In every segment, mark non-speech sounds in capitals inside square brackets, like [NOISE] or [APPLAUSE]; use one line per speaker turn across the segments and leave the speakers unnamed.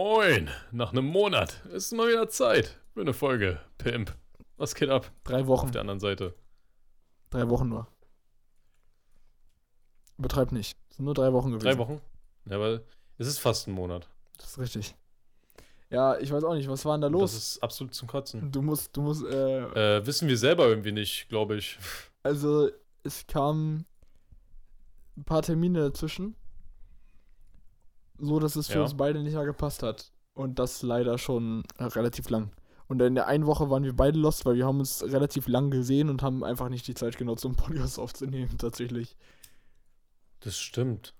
Moin, nach einem Monat ist mal wieder Zeit für eine Folge. Pimp. Was geht ab?
Drei Wochen.
Auf der anderen Seite.
Drei Wochen nur. Übertreib nicht. Es sind nur drei Wochen gewesen.
Drei Wochen? Ja, aber es ist fast ein Monat.
Das ist richtig. Ja, ich weiß auch nicht, was war denn da los?
Das ist absolut zum Kotzen.
Du musst, du musst, äh,
Äh, wissen wir selber irgendwie nicht, glaube ich.
also es kamen ein paar Termine dazwischen. So, dass es für
Ja.
uns beide nicht mehr gepasst hat. Und das leider schon relativ lang. Und in der einen Woche waren wir beide lost, weil wir haben uns relativ lang gesehen und haben einfach nicht die Zeit genutzt, um [LAUGHS] Podcast aufzunehmen, tatsächlich.
Das stimmt.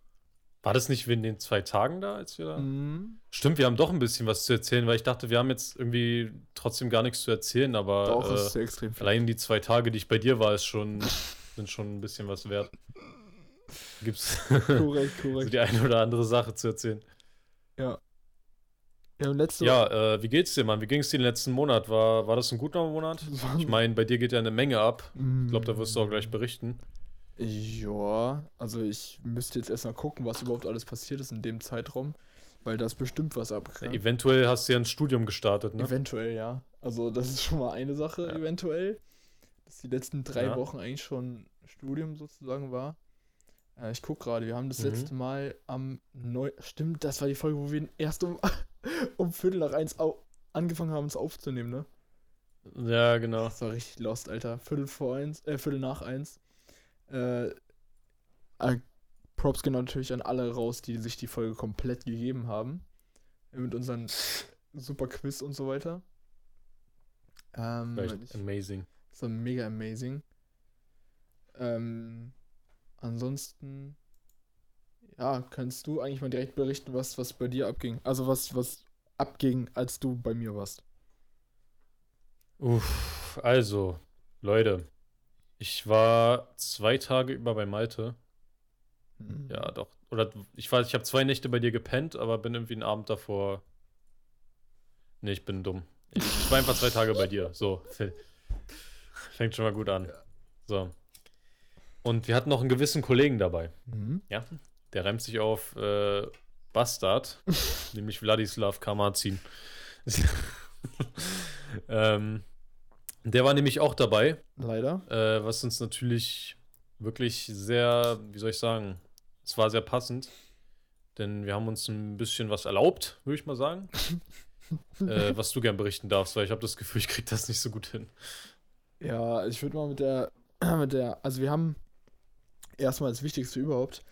War das nicht wegen den zwei Tagen da, als wir da?
Mhm.
Stimmt, wir haben doch ein bisschen was zu erzählen, weil ich dachte, wir haben jetzt irgendwie trotzdem gar nichts zu erzählen, aber
Doch,
äh, allein die zwei Tage, die ich bei dir war, ist schon, [LAUGHS] sind schon ein bisschen was wert. Gibt's
Korrekt, [LAUGHS]
so die eine oder andere Sache zu erzählen.
Ja, und letzte
Ja, äh, wie geht's dir, Mann? Wie ging's dir den letzten Monat? War, war das ein guter Monat? [LAUGHS] Ich meine, bei dir geht ja eine Menge ab.
Mm.
Ich glaube, da wirst du auch gleich berichten.
Ja, also ich müsste jetzt erstmal gucken, was überhaupt alles passiert ist in dem Zeitraum, weil da ist bestimmt was abgegangen.
Eventuell hast du ja ein Studium gestartet, ne?
Eventuell, ja. Also das ist schon mal eine Sache,
Ja.
eventuell. Dass die letzten drei
Ja.
Wochen eigentlich schon Studium sozusagen war. Äh, ich guck gerade, wir haben das
Mhm.
letzte Mal am 9. Stimmt, das war die Folge, wo wir erst um, [LAUGHS] um Viertel nach eins angefangen haben, es aufzunehmen, ne?
Ja, genau.
Das war richtig lost, Alter. Viertel vor eins, äh, Viertel nach eins. Äh, äh, Props gehen natürlich an alle raus, die sich die Folge komplett gegeben haben. Mit unseren super Quiz und so weiter. Ähm,
War echt
ich,
amazing.
das war mega amazing. Ähm, ansonsten, ja, kannst du eigentlich mal direkt berichten, was, was bei dir abging? Also was, was abging, als du bei mir warst.
Uff, also, Leute. Ich war zwei Tage über bei Malte.
Hm.
Ja, doch. Oder ich weiß, ich habe zwei Nächte bei dir gepennt, aber bin irgendwie einen Abend davor. Nee, ich bin dumm. Ich, ich war einfach zwei Tage bei dir. So. [LAUGHS] Fängt schon mal gut an. So. Und wir hatten noch einen gewissen Kollegen dabei.
Mhm.
Ja. Der reimt sich auf äh, Bastard, [LAUGHS] nämlich Wladislav Kamazin. [LAUGHS] ähm, der war nämlich auch dabei,
Leider.
äh, was uns natürlich wirklich sehr, wie soll ich sagen, es war sehr passend, denn wir haben uns ein bisschen was erlaubt, würde ich mal sagen, [LAUGHS] äh, was du gern berichten darfst, weil ich habe das Gefühl, ich krieg das nicht so gut hin.
Ja, ich würde mal mit der, [CLEARS THROAT] mit der, also wir haben erstmal das Wichtigste überhaupt,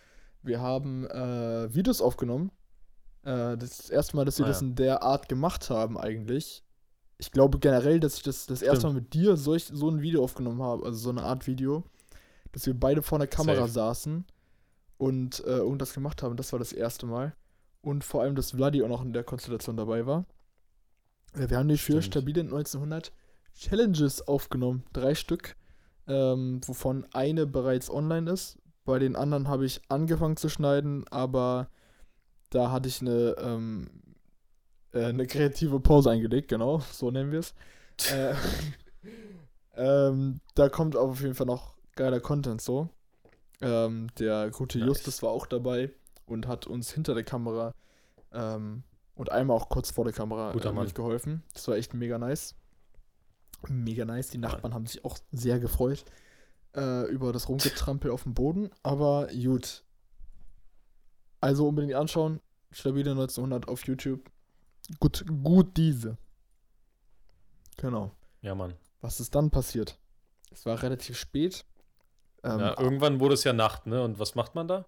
wir haben äh, Videos aufgenommen. Äh, das ist das erste Mal, dass wir
Ah,
das
ja.
in der Art gemacht haben eigentlich. Ich glaube generell, dass ich das das erste Mal mit dir solch, so ein Video aufgenommen habe, also so eine Art Video, dass wir beide vor der Kamera
Safe.
saßen und äh, irgendwas gemacht haben. Das war das erste Mal. Und vor allem, dass Vladi auch noch in der Konstellation dabei war. Wir haben die für
Stimmt.
stabile 1900 Challenges aufgenommen. Drei Stück, ähm, wovon eine bereits online ist. Bei den anderen habe ich angefangen zu schneiden, aber da hatte ich eine, ähm, äh, eine kreative Pause eingelegt, genau, so nennen wir es. [LAUGHS] äh, [LAUGHS] ähm, da kommt auf jeden Fall noch geiler Content so. Ähm, der gute
Nice.
Justus war auch dabei und hat uns hinter der Kamera ähm, und einmal auch kurz vor der Kamera äh,
Mann.
mitgeholfen. Das war echt mega nice. Mega nice. Die Nachbarn haben sich auch sehr gefreut äh, über das Rumgetrampel auf dem Boden. Aber gut. Also unbedingt anschauen. Stabile 1900 auf YouTube. Gut, gut diese. Genau.
Ja, Mann.
Was ist dann passiert? Es war relativ spät. Ähm,
ja, irgendwann wurde es ja Nacht, ne? Und was macht man da?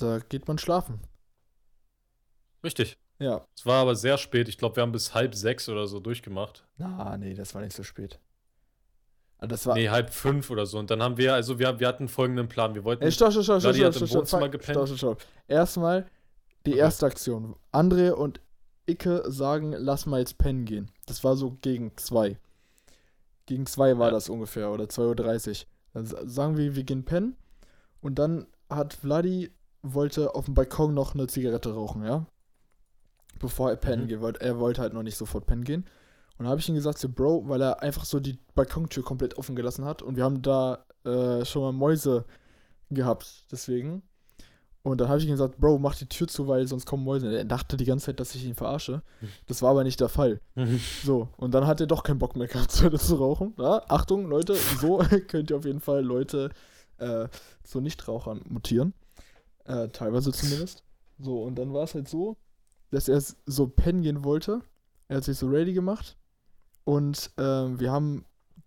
da geht man schlafen.
Richtig.
Ja.
Es war aber sehr spät. Ich glaube, wir haben bis halb sechs oder so durchgemacht.
Na, nee, das war nicht so spät. Ah, Das war.
Nee, halb fünf oder so. Und dann haben wir, also wir, wir hatten folgenden Plan. Wir wollten.
Ey, stopp, stopp, stopp, stopp, stopp, stopp, stopp,
gepennt.
stopp, stopp, stopp. Erstmal die
Okay.
erste Aktion. André und Icke sagen, lass mal jetzt pennen gehen. Das war so gegen zwei. Gegen zwei war
Ja.
das ungefähr oder 2.30 Uhr. Dann sa- sagen wir, wir gehen pennen. Und dann hat Vladi wollte auf dem Balkon noch eine Zigarette rauchen, ja? Bevor er pennen
Mhm.
geht, weil er wollte halt noch nicht sofort pennen gehen. Und dann habe ich ihm gesagt, so, Bro, weil er einfach so die Balkontür komplett offen gelassen hat und wir haben da äh, schon mal Mäuse gehabt, deswegen. Und dann habe ich ihm gesagt, Bro, mach die Tür zu, weil sonst kommen Mäuse. Er dachte die ganze Zeit, dass ich ihn verarsche.
Hm.
Das war aber nicht der Fall. So, und dann hat er doch keinen Bock mehr gehabt, [LAUGHS] zu zu rauchen. Ja, Achtung, Leute, so [LAUGHS] könnt ihr auf jeden Fall Leute äh, zu Nichtrauchern mutieren. Äh, teilweise zumindest. So, und dann war es halt so, dass er so pennen gehen wollte. Er hat sich so ready gemacht. Und ähm, wir haben,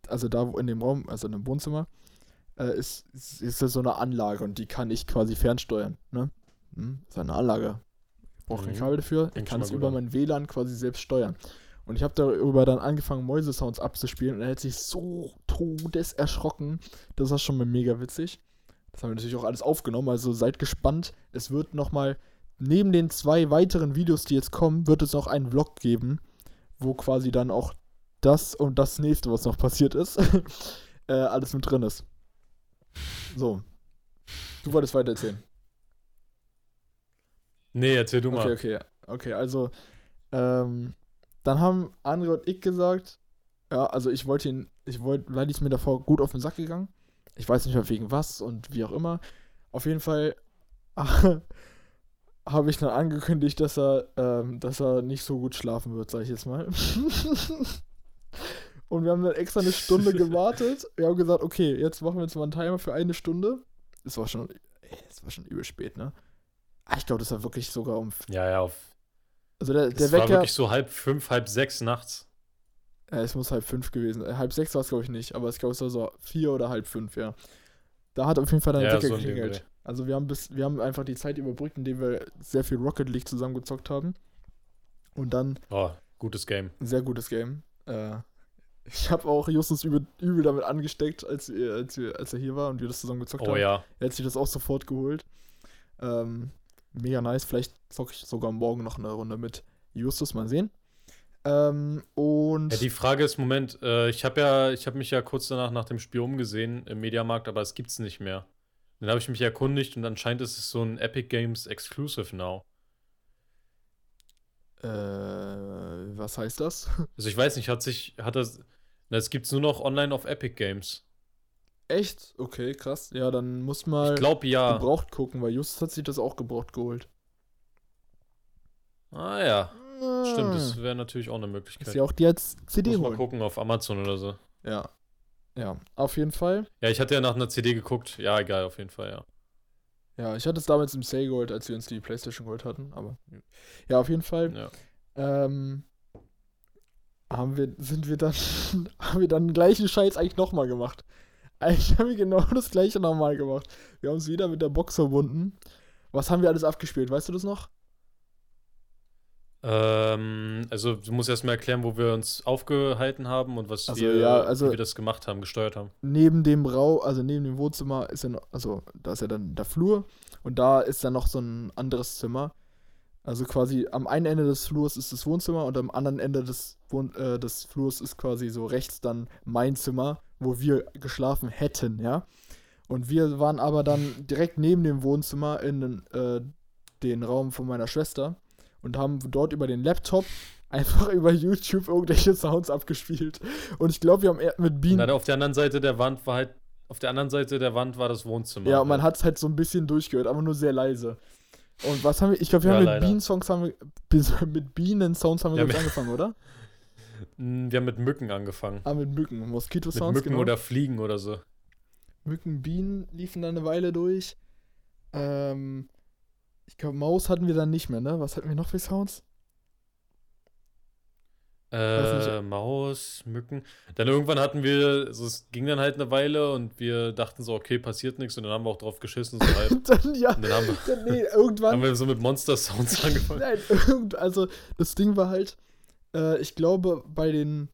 also da in dem Raum, also in dem Wohnzimmer, äh, ist, ist, ist so eine Anlage und die kann ich quasi fernsteuern. Ne? Hm, ist eine Anlage. Ich brauche kein
Mhm.
Kabel dafür. Ich kann es über
an.
mein WLAN quasi selbst steuern. Und ich habe darüber dann angefangen, Mäusesounds abzuspielen und er hat sich so todes erschrocken. Das war schon mal mega witzig. Das haben wir natürlich auch alles aufgenommen, also seid gespannt. Es wird nochmal, neben den zwei weiteren Videos, die jetzt kommen, wird es noch einen Vlog geben, wo quasi dann auch das und das nächste, was noch passiert ist, [LAUGHS] äh, alles mit drin ist. So. Du wolltest weiter erzählen.
Nee, erzähl du mal.
Okay, okay. Okay, also, ähm, dann haben Andre und ich gesagt, ja, also ich wollte ihn, ich wollte, weil ist mir davor gut auf den Sack gegangen. Ich weiß nicht mehr wegen was und wie auch immer. Auf jeden Fall [LAUGHS] habe ich dann angekündigt, dass er, ähm, dass er nicht so gut schlafen wird, sag ich jetzt mal. [LAUGHS] und wir haben dann extra eine Stunde [LAUGHS] gewartet. Wir haben gesagt, okay, jetzt machen wir jetzt mal einen Timer für eine Stunde. Es war schon, es war schon übel spät, ne? Ah, ich glaube, das war wirklich sogar um.
Ja, ja, auf.
Also der, der
Das war
Wecker.
wirklich so halb fünf, halb sechs nachts.
Ja, es muss halb fünf gewesen. Halb sechs war es, glaube ich, nicht, aber ich glaube, es war so vier oder halb fünf, ja. Da hat auf jeden Fall dein
Ja,
Wecker
so
geklingelt. Also wir haben bis, wir haben einfach die Zeit überbrückt, indem wir sehr viel Rocket League zusammengezockt haben. Und dann
Oh, gutes Game.
sehr gutes Game. Äh, ich habe auch Justus übel, übel damit angesteckt, als, als, als er hier war und wir das zusammen gezockt
Oh
haben.
ja.
Er hat sich das auch sofort geholt. Ähm, mega nice. Vielleicht zocke ich sogar morgen noch eine Runde mit Justus. Mal sehen. Ähm, und.
Ja, die Frage ist, Moment, äh, ich habe ja, ich habe mich ja kurz danach nach dem Spiel umgesehen im Mediamarkt, aber es gibt's nicht mehr. Dann habe ich mich erkundigt und anscheinend ist es so ein Epic Games Exclusive now.
Äh, was heißt das? [LAUGHS]
Also ich weiß nicht, hat sich, hat das, na, es gibt's nur noch online auf Epic Games.
Echt? Okay, krass. Ja, dann muss mal
Ich glaube ja.
gebraucht gucken, weil Justus hat sich das auch gebraucht geholt.
Ah ja, stimmt, das
Ah.
wäre natürlich auch eine
Ist
Möglichkeit.
ja auch die als CD
Muss mal
holen.
gucken auf Amazon oder so.
Ja. Ja, auf jeden Fall.
Ja, ich hatte ja nach einer CD geguckt. Ja, egal, auf jeden Fall, ja.
Ja, ich hatte es damals im Sale geholt, als wir uns die Playstation geholt hatten, aber ja, auf jeden Fall.
ja.
Ähm, haben wir, sind wir dann, [LAUGHS] haben wir dann den gleichen Scheiß eigentlich nochmal gemacht. Eigentlich haben wir genau das gleiche nochmal gemacht. Wir haben uns wieder mit der Box verbunden. Was haben wir alles abgespielt? Weißt du das noch?
Ähm, also du musst erstmal erklären, wo wir uns aufgehalten haben und was
Also,
wir,
ja, also-
wie wir das gemacht haben, gesteuert haben.
Neben dem Raum, also neben dem Wohnzimmer ist ja noch, also da ist ja dann der Flur und da ist dann noch so ein anderes Zimmer. Also quasi am einen Ende des Flurs ist das Wohnzimmer und am anderen Ende des, Wohn äh, des Flurs ist quasi so rechts dann mein Zimmer, wo wir geschlafen hätten, ja. Und wir waren aber dann direkt neben dem Wohnzimmer in äh, den Raum von meiner Schwester und haben dort über den Laptop [LAUGHS] einfach über YouTube irgendwelche Sounds abgespielt. Und ich glaube, wir haben mit
Und
Bienen.
dann auf der anderen Seite der Wand war halt, auf der anderen Seite der Wand war das Wohnzimmer.
Ja, und man
halt.
hat es halt so ein bisschen durchgehört, aber nur sehr leise. Und was haben wir? Ich glaube, wir
Ja,
haben mit. Bienen-Songs haben wir. [LAUGHS] Mit Bienen-Sounds haben wir
Ja, mit-
angefangen, oder?
Mm, Wir haben mit Mücken angefangen.
Ah, mit Mücken.
Mit
Moskito-Sounds,
Mücken
genau.
oder Fliegen oder so.
Mücken, Bienen liefen dann eine Weile durch. Ähm, ich glaube, Maus hatten wir dann nicht mehr, ne? Was hatten wir noch für Sounds?
Äh, Maus, Mücken. Dann irgendwann hatten wir, also es ging dann halt eine Weile und wir dachten so, okay, passiert nichts und dann haben wir auch drauf geschissen, so. [LAUGHS]
Und dann, ja,
Und dann haben wir,
dann, nee, irgendwann. [LAUGHS]
haben wir so mit Monster-Sounds [LAUGHS] angefangen.
Nein, also das Ding war halt, äh, ich glaube, bei den,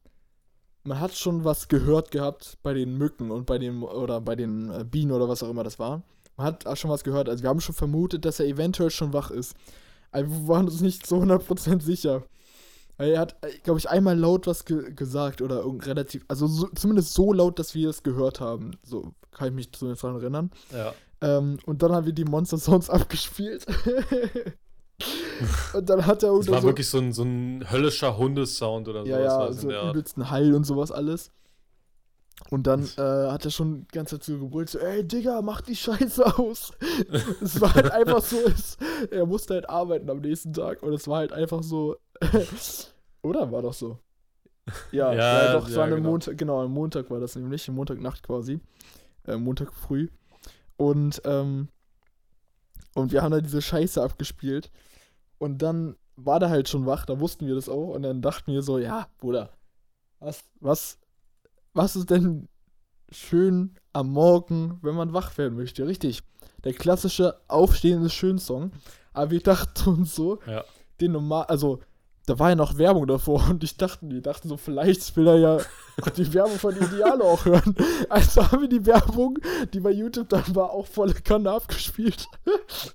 man hat schon was gehört gehabt bei den Mücken und bei den, oder bei den äh, Bienen oder was auch immer das war. Man hat auch schon was gehört, also wir haben schon vermutet, dass er eventuell schon wach ist. Aber wir waren uns nicht so 100% sicher. Er hat, glaube ich, einmal laut was ge gesagt oder relativ, also so, zumindest so laut, dass wir es gehört haben. So kann ich mich zumindest daran erinnern.
Ja.
Ähm, und dann haben wir die Monster Sounds [LAUGHS] abgespielt. und dann hat er
Das war
so,
wirklich so ein, so ein höllischer Hundesound oder
ja,
sowas.
ja, so
der Art.
übelsten Hall und sowas alles. Und dann äh, hat er schon die ganze Zeit so gebrüllt, so, ey Digga, mach die Scheiße aus. [LAUGHS] es war halt einfach so, es, er musste halt arbeiten am nächsten Tag und es war halt einfach so, [LAUGHS] oder war doch so? Ja, [LAUGHS]
Ja,
ja doch, es
ja,
war
genau.
Montag, genau, am Montag war das nämlich, am Montagnacht quasi, äh, Montag früh. Und, ähm, und wir haben da diese Scheiße abgespielt und dann war der halt schon wach, da wussten wir das auch und dann dachten wir so, ja, Bruder, was, was, was ist denn schön am Morgen, wenn man wach werden möchte? Richtig. Der klassische Aufstehen ist schön Song. Aber wir dachten uns so,
Ja.
den normal, also da war ja noch Werbung davor und ich dachte, wir dachten so, vielleicht will er ja [LAUGHS] die Werbung von Idealo auch hören. Also haben wir die Werbung, die bei YouTube dann war, auch volle Kanne abgespielt. [LAUGHS]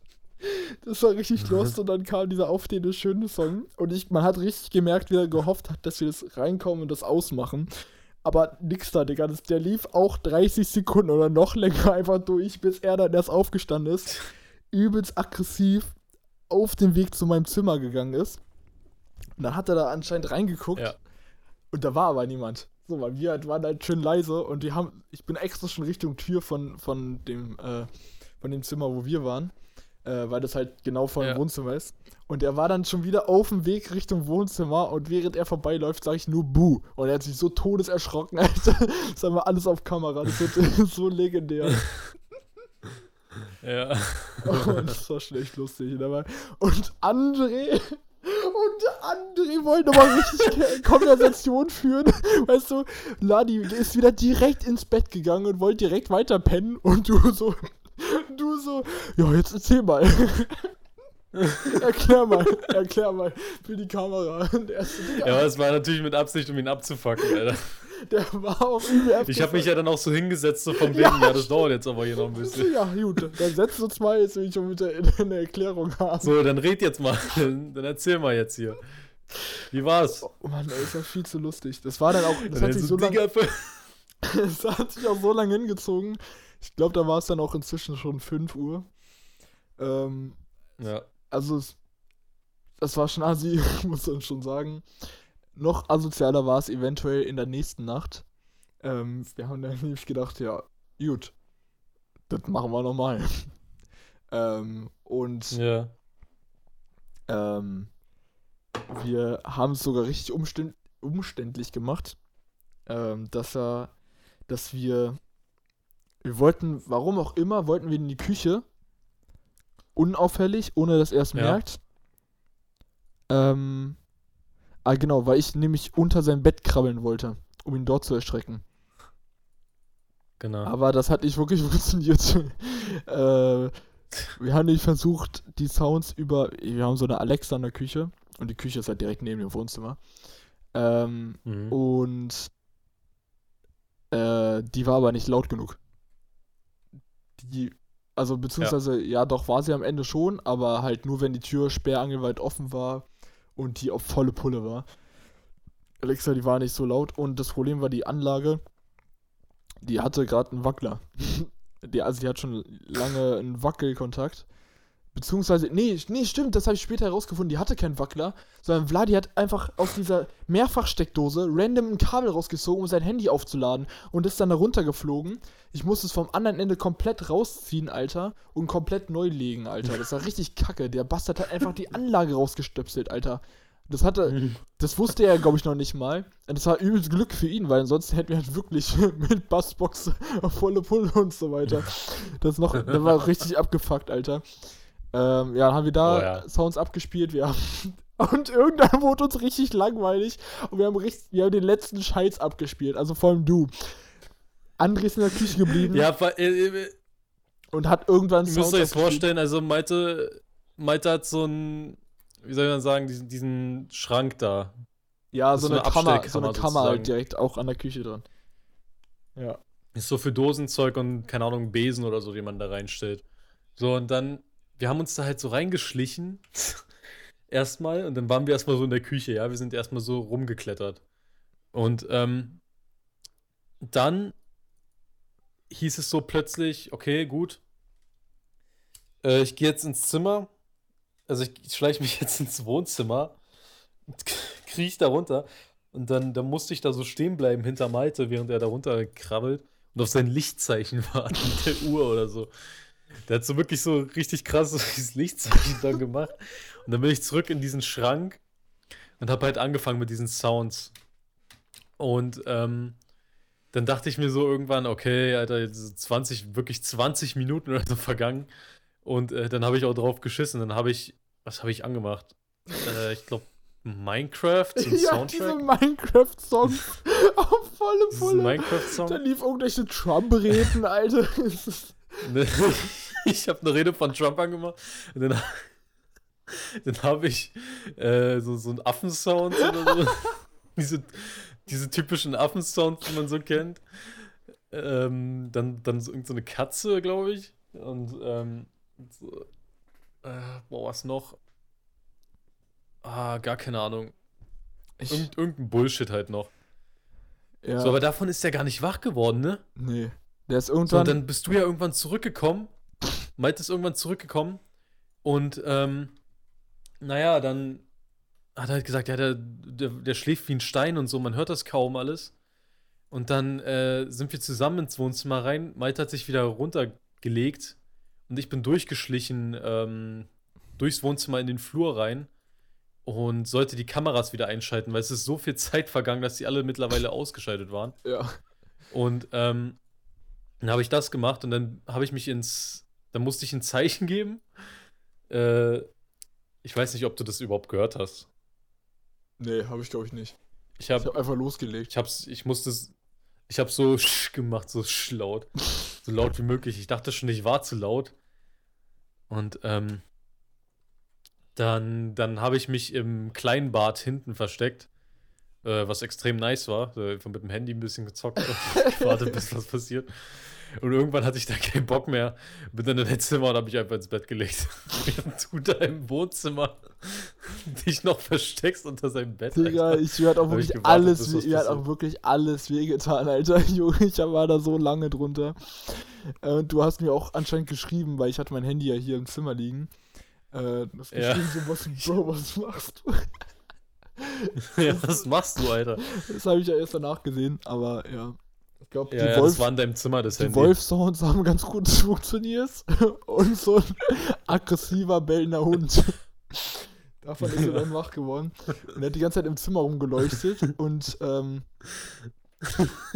Das war richtig lost und dann kam dieser aufstehende schöne Song und ich, man hat richtig gemerkt, wie er gehofft hat, dass wir das reinkommen und das ausmachen. Aber nix da, Digga. Das, der lief auch 30 Sekunden oder noch länger einfach durch, bis er dann erst aufgestanden ist. Übelst aggressiv auf den Weg zu meinem Zimmer gegangen ist. Und dann hat er da anscheinend reingeguckt.
Ja.
Und da war aber niemand. So, weil wir halt waren halt schön leise und die haben. Ich bin extra schon Richtung Tür von, von dem, äh, von dem Zimmer, wo wir waren. Äh, weil das halt genau vor dem
Ja.
Wohnzimmer ist. Und er war dann schon wieder auf dem Weg Richtung Wohnzimmer und während er vorbeiläuft, sage ich nur Buh. Und er hat sich so todeserschrocken, [LAUGHS] Alter. Das haben wir alles auf Kamera. Das wird [LAUGHS] so legendär.
Ja.
Und [LAUGHS] das war schlecht lustig. Aber und André. Und André wollte nochmal richtig Konversation führen. Weißt du, Ladi ist wieder direkt ins Bett gegangen und wollte direkt weiter pennen. Und du so. Du so. Ja, jetzt erzähl mal. [LAUGHS] erklär mal. Erklär mal für die Kamera. Er Digga,
ja, aber es war natürlich mit Absicht, um ihn abzufacken, Alter.
der war auch übel
Ich habe mich ja dann auch so hingesetzt, so von wegen,
Ja,
ja, das dauert jetzt aber hier noch ein bisschen.
Ja, gut. Dann setzen uns mal, jetzt will ich schon wieder eine Erklärung haben.
So, dann red jetzt mal. [LAUGHS] Dann erzähl mal jetzt hier. Wie war's?
Oh Mann, ey, ist ja viel zu lustig. Das war dann auch. Das
Dann
hat sich
so,
lange. Es [LAUGHS] hat sich auch so lange hingezogen. Ich glaube, da war es dann auch inzwischen schon 5 Uhr. Ähm,
Ja.
also, es, das war schon assi, [LAUGHS] muss man schon sagen. Noch asozialer war es eventuell in der nächsten Nacht. Ähm, wir haben dann [LAUGHS] nämlich gedacht, ja, gut, das machen wir nochmal. [LAUGHS] ähm, und
Ja.
ähm, wir haben es sogar richtig umständ umständlich gemacht, ähm, dass er, dass wir, wir wollten, warum auch immer, wollten wir in die Küche, unauffällig, ohne dass er es
Ja.
merkt. Ähm, ah genau, weil ich nämlich unter sein Bett krabbeln wollte, um ihn dort zu erschrecken.
Genau.
Aber das hat nicht wirklich [LAUGHS] funktioniert. äh, wir haben nicht versucht, die Sounds über. Wir haben so eine Alexa in der Küche und die Küche ist halt direkt neben dem Wohnzimmer. Ähm,
Mhm.
und äh, die war aber nicht laut genug. Die, also beziehungsweise, ja. doch war sie am Ende schon, aber halt nur, wenn die Tür sperrangelweit offen war und die auf volle Pulle war. Alexa, die war nicht so laut und das Problem war die Anlage, die hatte gerade einen Wackler. [LAUGHS] die, also die hat schon lange einen Wackelkontakt. Beziehungsweise, nee, nee, stimmt, das habe ich später herausgefunden, die hatte keinen Wackler, sondern Vladi hat einfach aus dieser Mehrfachsteckdose random ein Kabel rausgezogen, um sein Handy aufzuladen und ist dann da runtergeflogen. Ich musste es vom anderen Ende komplett rausziehen, Alter, und komplett neu legen, Alter. Das war richtig kacke. Der Bastard hat einfach die Anlage rausgestöpselt, Alter. Das hatte, [LAUGHS] das wusste er, glaube ich, noch nicht mal. Und das war übelst Glück für ihn, weil ansonsten hätten wir halt wirklich [LAUGHS] mit Bassbox auf volle Pulle und so weiter. Das noch, das war [LAUGHS] richtig abgefuckt, Alter. Ähm, ja, dann haben wir da
Oh ja.
Sounds abgespielt, wir haben, [LAUGHS] und irgendwann wurde uns richtig langweilig und wir haben, richtig, wir haben den letzten Scheiß abgespielt, also vor allem du. André ist in der Küche geblieben
Ja, ver- äh, äh,
und hat irgendwann
ihr müsst euch vorstellen, also Malte, Malte hat so einen, wie soll man sagen, diesen, diesen Schrank da.
Ja, so
ist
eine,
eine
Kammer, so eine Kammer
sozusagen.
halt direkt auch an der Küche dran. Ja.
Ist so für Dosenzeug und, keine Ahnung, Besen oder so, die man da reinstellt. So, und dann, wir haben uns da halt so reingeschlichen. erstmal. Und dann waren wir erstmal so in der Küche, ja. Wir sind erstmal so rumgeklettert. Und ähm, dann hieß es so plötzlich, okay, gut. Äh, ich gehe jetzt ins Zimmer. Also ich, ich schleiche mich [LAUGHS] jetzt ins Wohnzimmer. Kriege ich da runter. Und dann, dann musste ich da so stehen bleiben hinter Malte, während er da runter krabbelt und auf sein Lichtzeichen [LAUGHS] warten der Uhr oder so. Der hat so wirklich so richtig krass [LAUGHS] dieses Lichtzeichen [LAUGHS] dann gemacht. Und dann bin ich zurück in diesen Schrank und habe halt angefangen mit diesen Sounds. Und ähm, dann dachte ich mir so irgendwann, okay, Alter, jetzt 20, wirklich 20 Minuten oder so vergangen. Und äh, dann habe ich auch drauf geschissen. Dann habe ich, was habe ich angemacht? Äh, ich glaube, Minecraft,
so ein [LAUGHS] ja, Soundtrack. diese Minecraft-Songs auf volle Pulle. Minecraft-Song. Da lief irgendwelche Trump-Reden, Alter. [LAUGHS]
ich habe eine Rede von Trump angemacht. Und dann, dann habe ich äh, so, so einen Affensound oder so. [LAUGHS] diese, diese typischen Affensounds, die man so kennt. Ähm, dann, dann so irgendeine so Katze, glaube ich. Und ähm, so, äh, boah, was noch? Ah, gar keine Ahnung. Irgend, irgendein Bullshit halt noch. Ja. So, aber davon ist der gar nicht wach geworden, ne?
Nee. Der ist irgendwann.
So, dann bist du ja irgendwann zurückgekommen. Malte ist irgendwann zurückgekommen. Und, ähm, naja, dann hat er halt gesagt, ja, der, der, der schläft wie ein Stein und so, man hört das kaum alles. Und dann äh, sind wir zusammen ins Wohnzimmer rein. Malte hat sich wieder runtergelegt und ich bin durchgeschlichen ähm, durchs Wohnzimmer in den Flur rein und sollte die Kameras wieder einschalten, weil es ist so viel [LAUGHS] Zeit vergangen, dass die alle mittlerweile ausgeschaltet waren.
Ja.
Und ähm, dann habe ich das gemacht und dann habe ich mich ins, dann musste ich ein Zeichen geben. Äh, ich weiß nicht, ob du das überhaupt gehört hast.
Nee, habe ich glaube ich nicht.
Ich habe
hab einfach losgelegt.
Ich hab's, ich musste, ich habe so [LAUGHS] gemacht, so laut, so laut wie möglich. Ich dachte schon, ich war zu laut. Und ähm, dann, dann habe ich mich im kleinen Bad hinten versteckt, äh, was extrem nice war. Äh, mit dem Handy ein bisschen gezockt. [LAUGHS] Warte, bis was passiert. Und irgendwann hatte ich da keinen Bock mehr. Bin dann in dein Zimmer und habe mich einfach ins Bett gelegt. Während du da im Wohnzimmer [LAUGHS] dich noch versteckst unter seinem Bett.
Digga, ich werde auch wirklich gewartet, alles, mir hat auch wirklich alles wehgetan, Alter. [LAUGHS] Junge, ich war da so lange drunter. Äh, und du hast mir auch anscheinend geschrieben, weil ich hatte mein Handy ja hier im Zimmer liegen. Äh, das ja. so was, Bro, was machst du? [LAUGHS]
ja, was machst du, Alter?
Das habe ich ja erst danach gesehen, aber ja.
Ich glaube, ja, die ja, Wolf, das war in deinem Zimmer, das
Die Wolf-Sounds haben ganz gut [LAUGHS] funktioniert. Und so ein aggressiver, bellender Hund. [LAUGHS] Davon ist er dann wach geworden. Und er hat die ganze Zeit im Zimmer rumgeleuchtet und ähm,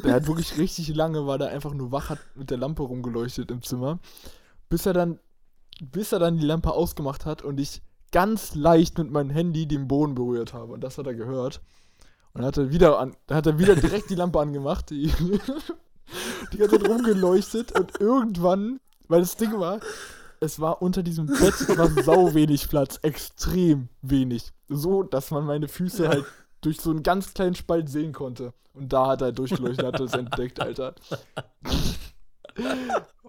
der hat wirklich richtig lange, war der einfach nur wach, hat mit der Lampe rumgeleuchtet im Zimmer. Bis er dann bis er dann die Lampe ausgemacht hat und ich ganz leicht mit meinem Handy den Boden berührt habe. Und das hat er gehört. Und hat er wieder an, hat er wieder [LAUGHS] direkt die Lampe angemacht, die, [LAUGHS] die ganze Zeit rumgeleuchtet und irgendwann, weil das Ding war, es war unter diesem Bett war sau wenig Platz, extrem wenig. So, dass man meine Füße halt durch so einen ganz kleinen Spalt sehen konnte. Und da hat er durchgeleuchtet, hat er es entdeckt, Alter. [LAUGHS]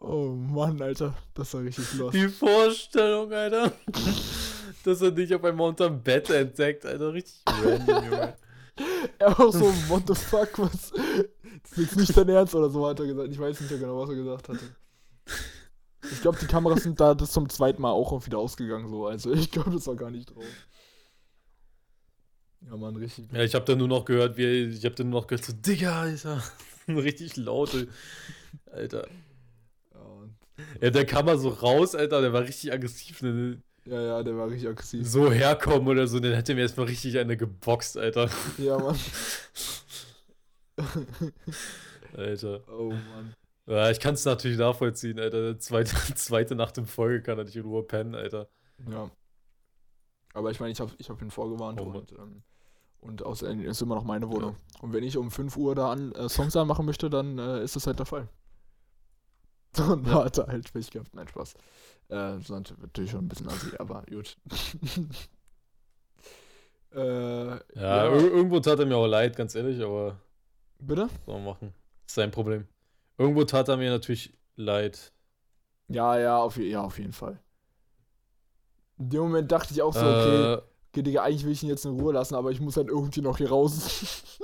Oh Mann, Alter, das war richtig los.
Die Vorstellung, Alter. Dass er dich auf einmal unterm Bett entdeckt, Alter. Richtig [LAUGHS] random, Junge.
Er auch so, what the fuck, was? Das ist nicht dein Ernst oder so, hat er gesagt. Ich weiß nicht mehr genau, was er gesagt hatte. Ich glaube, die Kameras sind da das zum zweiten Mal auch wieder ausgegangen, so. Also, ich glaube, das war gar nicht drauf. Ja, Mann, richtig.
Ja, ich habe dann nur noch gehört, wie, ich habe dann nur noch gehört, so, Digga, Alter. [LAUGHS] richtig laute. Alter. Ja, der kam mal so raus, Alter, der war richtig aggressiv. Ne?
Ja, ja, der war richtig aggressiv.
So herkommen oder so, dann hätte mir erstmal richtig eine geboxt, Alter.
Ja, Mann.
Alter.
Oh, Mann.
Ja, ich kann es natürlich nachvollziehen, Alter. Zweite, [LAUGHS] zweite Nacht in Folge kann er nicht in Ruhe pennen, Alter.
Ja. Aber ich meine, ich habe ich hab ihn vorgewarnt oh, und, ähm, und außerdem ist immer noch meine Wohnung. Ja. Und wenn ich um 5 Uhr da an äh, Songs anmachen möchte, dann äh, ist das halt der Fall. [LAUGHS] Und ja. hat er halt Pech gehabt. Nein, Spaß. Äh, sonst natürlich schon ein bisschen assi, aber gut. [LAUGHS]
äh, ja, ja, irgendwo tat er mir auch leid, ganz ehrlich, aber.
Bitte?
Soll man machen. ist sein Problem. Irgendwo tat er mir natürlich leid.
Ja, ja, auf, ja, auf jeden Fall. In dem Moment dachte ich auch so, okay, äh, okay, Digga, eigentlich will ich ihn jetzt in Ruhe lassen, aber ich muss halt irgendwie noch hier raus.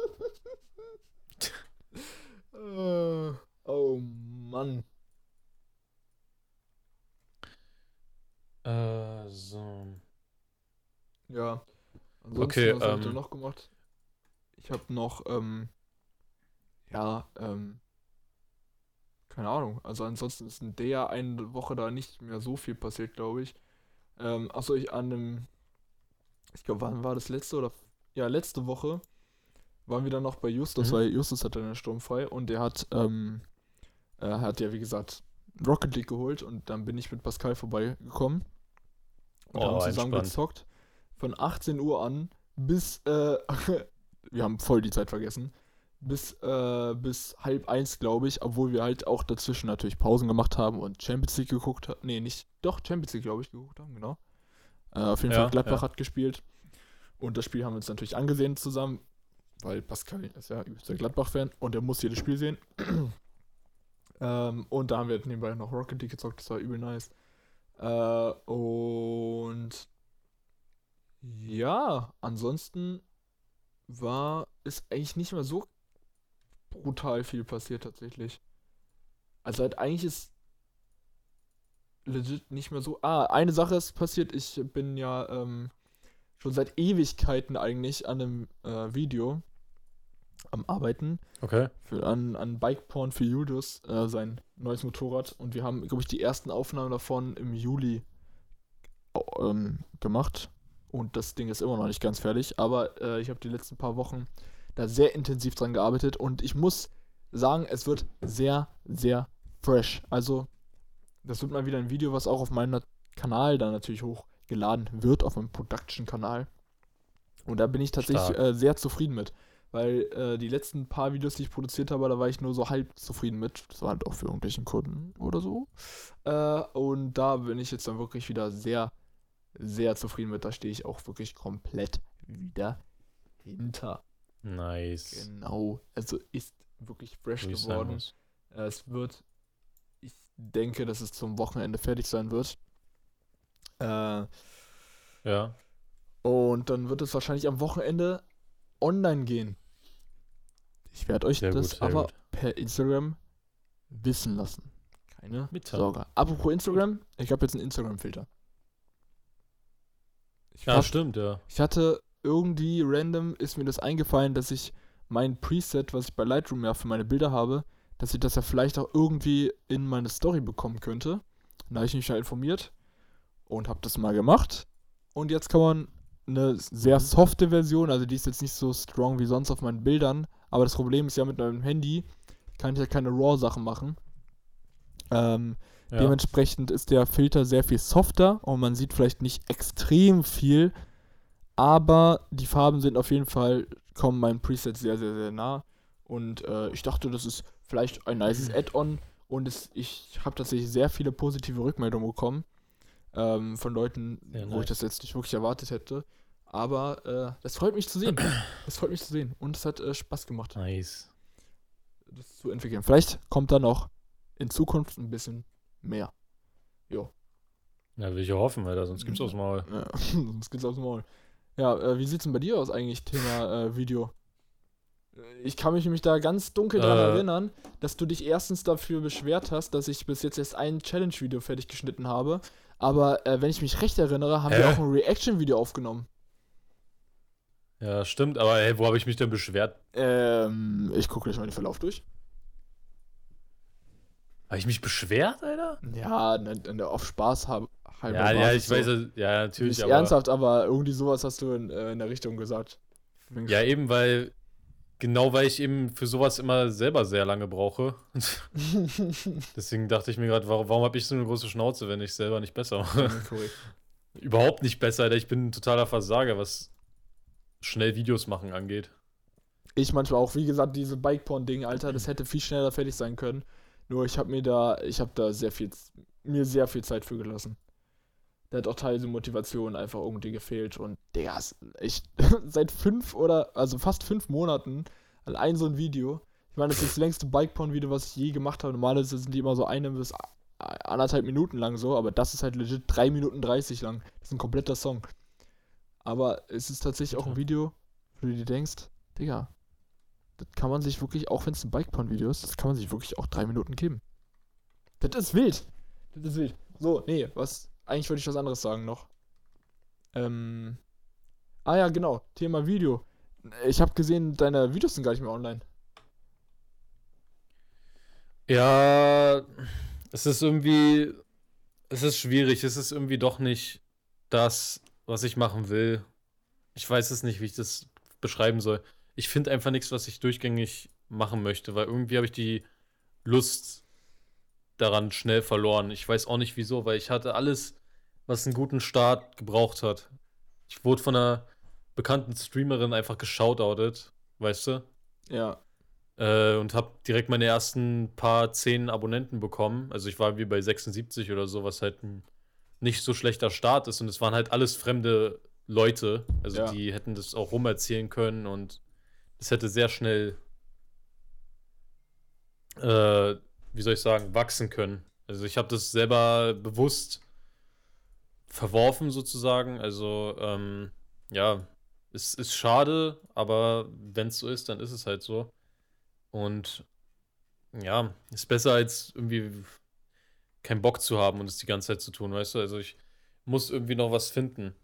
uh, [LAUGHS] oh Mann.
Äh, so.
Ja.
Ansonsten, okay, was
ähm, habt ihr noch gemacht? ich habe noch, ähm, ja, ähm, keine Ahnung. Also ansonsten ist in der einen Woche da nicht mehr so viel passiert, glaube ich. Ähm, achso, ich an einem, ich glaube, wann war das letzte oder, ja, letzte Woche waren wir dann noch bei Justus,
Mhm.
weil Justus hatte eine Sturm frei und der hat, ähm, er hat ja, wie gesagt, Rocket League geholt und dann bin ich mit Pascal vorbeigekommen und
Oh,
haben zusammen
entspannt.
gezockt. Von 18 Uhr an bis, äh, [LAUGHS] wir haben voll die Zeit vergessen, bis, äh, bis halb eins, glaube ich, obwohl wir halt auch dazwischen natürlich Pausen gemacht haben und Champions League geguckt haben. Nee, nicht, doch, Champions League, glaube ich, geguckt haben, genau. Äh, auf jeden
Ja,
Fall, Gladbach
ja.
hat gespielt. Und das Spiel haben wir uns natürlich angesehen zusammen, weil Pascal ist ja übelster Gladbach-Fan und er muss jedes Spiel sehen. [CLEARS THROAT] ähm, und da haben wir nebenbei noch Rocket League gezockt, das war übel nice. Äh, und ja, ansonsten war ist eigentlich nicht mehr so brutal viel passiert tatsächlich. Also halt eigentlich ist legit nicht mehr so. Ah, eine Sache ist passiert. Ich bin ja ähm, schon seit Ewigkeiten eigentlich an einem äh, Video am Arbeiten
Okay.
für, an, an Bike Porn für Julius, äh, sein neues Motorrad. Und wir haben, glaube ich, die ersten Aufnahmen davon im Juli ähm, gemacht. Und das Ding ist immer noch nicht ganz fertig. Aber äh, ich habe die letzten paar Wochen da sehr intensiv dran gearbeitet. Und ich muss sagen, es wird sehr, sehr fresh. Also, das wird mal wieder ein Video, was auch auf meinem Kanal dann natürlich hochgeladen wird, auf meinem Production-Kanal. Und da bin ich tatsächlich äh, sehr zufrieden mit. Weil äh, die letzten paar Videos, die ich produziert habe, da war ich nur so halb zufrieden mit. Das war halt auch für irgendwelchen Kunden oder so. Äh, und da bin ich jetzt dann wirklich wieder sehr, sehr zufrieden mit. Da stehe ich auch wirklich komplett wieder hinter.
Nice.
Genau. Also ist wirklich fresh
Wie
geworden. es wird, ich denke, dass es zum Wochenende fertig sein wird. Äh,
Ja.
und dann wird es wahrscheinlich am Wochenende online gehen. Ich werde euch
Sehr
das
gut,
aber
gut.
per Instagram wissen lassen. Keine
Mitteilen.
Sorge. Apropos Instagram, ich habe jetzt einen Instagram-Filter.
Ja,
hab-
stimmt, ja.
ich hatte irgendwie random ist mir das eingefallen, dass ich mein Preset, was ich bei Lightroom ja für meine Bilder habe, dass ich das ja vielleicht auch irgendwie in meine Story bekommen könnte. Da habe ich mich ja informiert und habe das mal gemacht. Und jetzt kann man eine sehr softe Version, also die ist jetzt nicht so strong wie sonst auf meinen Bildern, aber das Problem ist ja mit meinem Handy kann ich ja keine RAW-Sachen machen. Ähm,
ja.
Dementsprechend ist der Filter sehr viel softer und man sieht vielleicht nicht extrem viel, aber die Farben sind auf jeden Fall, kommen meinem Preset sehr, sehr, sehr nah. Und äh, ich dachte, das ist vielleicht ein nices Add-on und es, ich habe tatsächlich sehr viele positive Rückmeldungen bekommen ähm, von Leuten,
Sehr
wo ich
nice.
das jetzt nicht wirklich erwartet hätte. Aber äh, das freut mich zu sehen. Das freut mich zu sehen. Und es hat äh, Spaß gemacht
Nice.
das zu entwickeln. Vielleicht kommt da noch in Zukunft ein bisschen mehr. Jo.
Ja, will ich ja hoffen, Alter, sonst gibt's aufs Maul.
Ja, [LAUGHS] sonst geht's aufs Maul. Ja, äh, wie sieht's denn bei dir aus eigentlich, Thema äh, Video? Äh, Ich kann mich nämlich da ganz dunkel dran
Äh.
erinnern, dass du dich erstens dafür beschwert hast, dass ich bis jetzt erst ein Challenge-Video fertig geschnitten habe. Aber äh, wenn ich mich recht erinnere, haben wir
Hä?
auch ein Reaction-Video aufgenommen.
Ja, stimmt, aber hey, wo habe ich mich denn beschwert?
Ähm, ich gucke gleich mal den Verlauf durch.
Habe ich mich beschwert, Alter?
Ja, ne, ne, auf Spaß habe.
Ja, ja, ich weiß, es- ja, natürlich,
Nicht
aber.
ernsthaft, aber irgendwie sowas hast du in, äh, in der Richtung gesagt.
Ja, eben, weil. Genau, weil ich eben für sowas immer selber sehr lange brauche. [LAUGHS] Deswegen dachte ich mir gerade, warum, warum habe ich so eine große Schnauze, wenn ich selber nicht besser mache? [LAUGHS] Überhaupt nicht besser, Alter. Ich bin ein totaler Versager, was schnell Videos machen angeht.
Ich manchmal auch, wie gesagt, diese Bike-Porn-Ding, Alter, das hätte viel schneller fertig sein können. Nur ich habe mir da, ich habe da sehr viel, mir sehr viel Zeit für gelassen. Da hat auch teilweise Motivation einfach irgendwie gefehlt und Digga, ist echt [LAUGHS] seit fünf oder, also fast fünf Monaten allein so ein Video. Ich meine, das ist das längste Bike-Porn-Video, was ich je gemacht habe. Normalerweise sind die immer so eine bis anderthalb Minuten lang so, aber das ist halt legit drei Minuten 30 lang. Das ist ein kompletter Song. Aber es ist tatsächlich auch ein Video, wo du dir denkst, Digga, das kann man sich wirklich, auch wenn es ein Bike-Porn-Video ist, das kann man sich wirklich auch drei Minuten geben. Das ist wild. Das ist wild. So, nee, was, eigentlich wollte ich was anderes sagen noch. Ähm, ah ja, genau, Thema Video. ich habe gesehen, deine Videos sind gar nicht mehr online.
Ja, es ist irgendwie, es ist schwierig. Es ist irgendwie doch nicht das, was ich machen will. Ich weiß es nicht, wie ich das beschreiben soll. Ich finde einfach nichts, was ich durchgängig machen möchte, weil irgendwie habe ich die Lust daran schnell verloren. Ich weiß auch nicht wieso, weil ich hatte alles, was einen guten Start gebraucht hat. Ich wurde von einer bekannten Streamerin einfach geshoutoutet, weißt du?
Ja.
Äh, und habe direkt meine ersten paar zehn Abonnenten bekommen. Also ich war wie bei 76 oder so, was halt ein nicht so schlechter Start ist. Und es waren halt alles fremde Leute. Also
Ja.
die hätten das auch rumerzählen können und es hätte sehr schnell, äh, wie soll ich sagen, wachsen können. Also ich habe das selber bewusst verworfen sozusagen. Also ähm, ja, es ist schade, aber wenn es so ist, dann ist es halt so. Und ja, ist besser als irgendwie keinen Bock zu haben und es die ganze Zeit zu tun, weißt du? Also ich muss irgendwie noch was finden.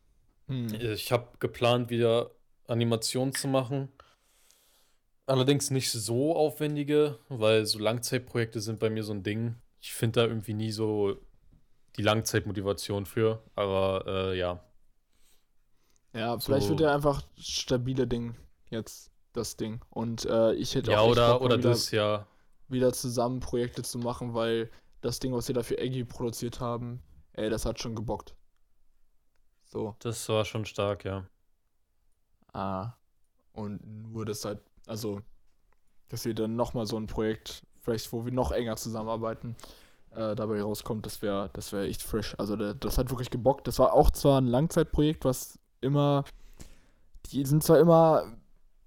Hm.
Ich habe geplant, wieder Animationen zu machen. Allerdings nicht so aufwendige, weil so Langzeitprojekte sind bei mir so ein Ding. Ich finde da irgendwie nie so die Langzeitmotivation für. Aber äh, ja,
Ja, vielleicht
So.
wird ja einfach stabile Ding jetzt das Ding. Und äh, ich hätte
ja
auch
oder,
Bock,
oder
wieder,
das, ja.
wieder zusammen Projekte zu machen, weil das Ding, was wir da für Eggy produziert haben, ey, das hat schon gebockt. So.
Das war schon stark, ja.
Ah. Und nur das halt, also, dass wir dann nochmal so ein Projekt, vielleicht wo wir noch enger zusammenarbeiten, äh, dabei rauskommt, das wäre das wär echt frisch. Also da- das hat wirklich gebockt. Das war auch zwar ein Langzeitprojekt, was immer, die sind zwar immer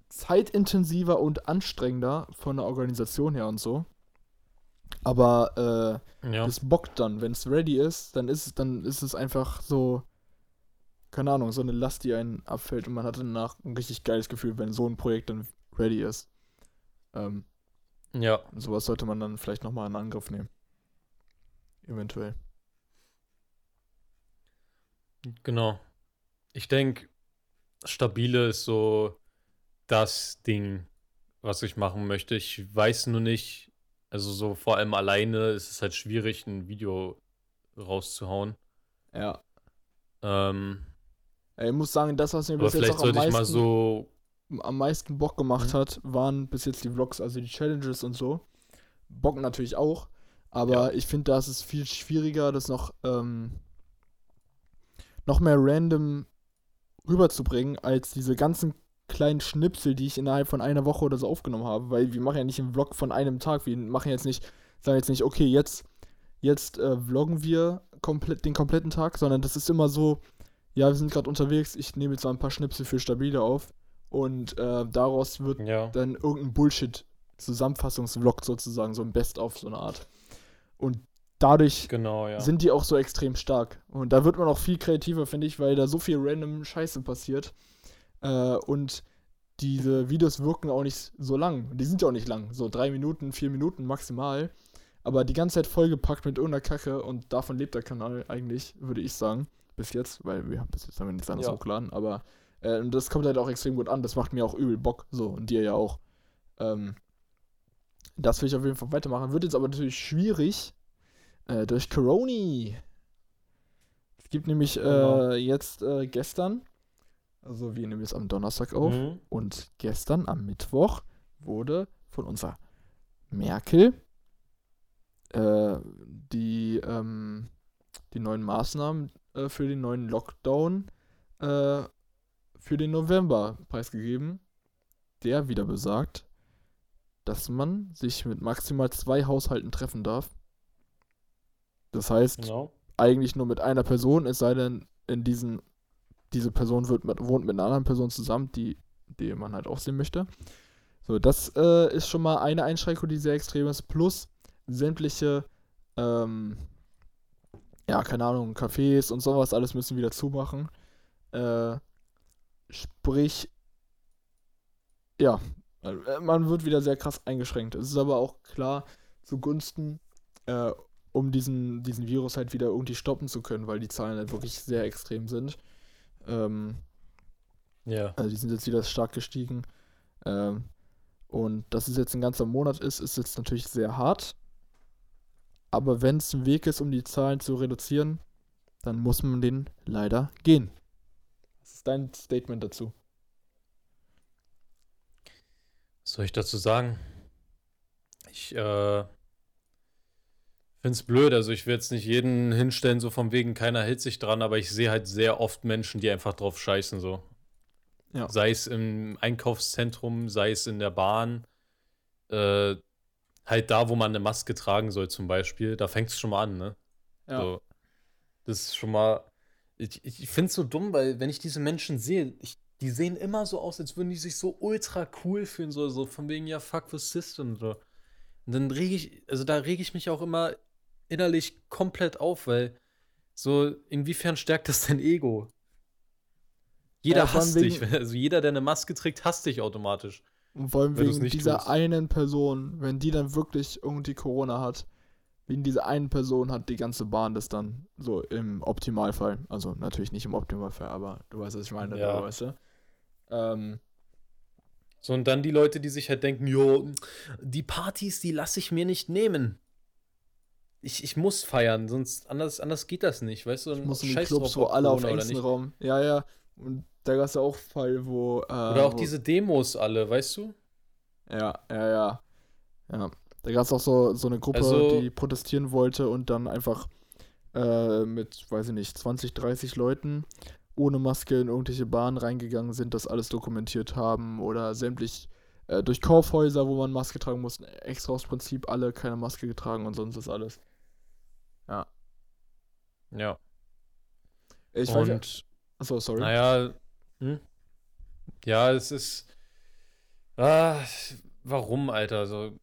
zeitintensiver und anstrengender von der Organisation her und so. Aber äh,
Ja,
das bockt dann, wenn es ready ist, dann ist es, dann ist es einfach so, keine Ahnung, so eine Last, die einen abfällt und man hat danach ein richtig geiles Gefühl, wenn so ein Projekt dann ready ist. Ähm,
ja.
sowas sollte man dann vielleicht nochmal in Angriff nehmen. Eventuell.
Genau. Ich denke, stabile ist so das Ding, was ich machen möchte. Ich weiß nur nicht, also so vor allem alleine ist es halt schwierig, ein Video rauszuhauen.
Ja.
Ähm,
Ich muss sagen, das, was mir bis jetzt
vielleicht
auch am
sollte ich mal
meisten,
so,
am meisten Bock gemacht
Mhm.
hat, waren bis jetzt die Vlogs, also die Challenges und so. Bock natürlich auch, aber ich finde, da ist es viel schwieriger, das noch, ähm, noch mehr random rüberzubringen, als diese ganzen kleinen Schnipsel, die ich innerhalb von einer Woche oder so aufgenommen habe, weil wir machen ja nicht einen Vlog von einem Tag, wir machen jetzt nicht, sagen jetzt nicht, okay, jetzt, jetzt äh, vloggen wir komplett, den kompletten Tag, sondern das ist immer so, ja, wir sind gerade unterwegs, ich nehme jetzt mal ein paar Schnipsel für Stabile auf und äh, daraus wird
ja,
dann irgendein Bullshit-Zusammenfassungsvlog sozusagen, so ein Best-of, so eine Art. Und dadurch
genau, ja.
sind die auch so extrem stark. Und da wird man auch viel kreativer, finde ich, weil da so viel random Scheiße passiert. Äh, und diese Videos wirken auch nicht so lang. Die sind ja auch nicht lang. So drei Minuten, vier Minuten maximal. Aber die ganze Zeit vollgepackt mit irgendeiner Kacke und davon lebt der Kanal eigentlich, würde ich sagen. Bis jetzt, weil wir haben bis jetzt haben wir nichts anderes
Ja.
hochgeladen. Aber äh, und das kommt halt auch extrem gut an. Das macht mir auch übel Bock. So, und dir ja auch. Ähm, das will ich auf jeden Fall weitermachen. Wird jetzt aber natürlich schwierig äh, durch Coroni. Es gibt nämlich
Genau.
äh, jetzt äh, gestern, also wir nehmen jetzt am Donnerstag auf,
Mhm.
und gestern am Mittwoch wurde von unserer Merkel äh, die, ähm, die neuen Maßnahmen äh, für den neuen Lockdown äh, für den November preisgegeben, der wieder besagt, dass man sich mit maximal zwei Haushalten treffen darf. Das heißt,
Genau.
eigentlich nur mit einer Person, es sei denn, in diesen, diese Person wird mit, wohnt mit einer anderen Person zusammen, die, die man halt auch sehen möchte. So, das äh, ist schon mal eine Einschränkung, die sehr extrem ist, plus sämtliche, ähm, ja, keine Ahnung, Cafés und sowas, alles müssen wieder zumachen. Äh, sprich, ja, man wird wieder sehr krass eingeschränkt. Es ist aber auch klar zugunsten äh, um diesen, diesen Virus halt wieder irgendwie stoppen zu können, weil die Zahlen halt wirklich sehr extrem sind. Ähm,
Ja.
Also die sind jetzt wieder stark gestiegen. Ähm, und dass es jetzt ein ganzer Monat ist, ist jetzt natürlich sehr hart. Aber wenn es ein Weg ist, um die Zahlen zu reduzieren, dann muss man den leider gehen. Was ist dein Statement dazu?
Was soll ich dazu sagen? Ich äh, finde es blöd. Also ich will jetzt nicht jeden hinstellen, so von wegen, keiner hält sich dran, aber ich sehe halt sehr oft Menschen, die einfach drauf scheißen, so.
Ja.
Sei es im Einkaufszentrum, sei es in der Bahn. Äh, halt da, wo man eine Maske tragen soll, zum Beispiel. Da fängt es schon mal an, ne?
Ja.
So. Das ist schon mal. Ich, ich, finde es so dumm, weil wenn ich diese Menschen sehe, ich, die sehen immer so aus, als würden die sich so ultra cool fühlen, so, so von wegen, ja, fuck the system, so. Und dann rege ich, also da rege ich mich auch immer innerlich komplett auf, weil so, inwiefern stärkt das dein Ego? Jeder
Ja,
hasst dich. [LAUGHS] Also jeder, der eine Maske trägt, hasst dich automatisch.
Und vor allem
Wenn du's
wegen
nicht
dieser
tust.
einen Person, wenn die dann wirklich irgendwie Corona hat, wegen dieser einen Person hat die ganze Bahn das dann so im Optimalfall. Also natürlich nicht im Optimalfall, aber du weißt, was ich meine,
Ja.
weißt du? Ähm,
So, und dann die Leute, die sich halt denken, jo, die Partys, die lasse ich mir nicht nehmen. Ich, ich muss feiern, sonst anders, anders geht das nicht, weißt du?
ich muss in die Clubs, wo alle auf engstem. Raum. Ja, ja. Und da gab es ja auch Fall, wo. Äh,
Oder auch
wo,
diese Demos alle, weißt du?
Ja, ja, ja. Ja. Da gab es auch so, so eine Gruppe,
Also-
die protestieren wollte und dann einfach äh, mit, weiß ich nicht, 20, 30 Leuten ohne Maske in irgendwelche Bahnen reingegangen sind, das alles dokumentiert haben oder sämtlich äh, durch Kaufhäuser, wo man Maske tragen muss, extra aus Prinzip alle keine Maske getragen und sonst ist alles.
Ja.
Ich weiß ja,
und,
achso, sorry.
naja, hm? ja, es ist, ah, warum, Alter? Also,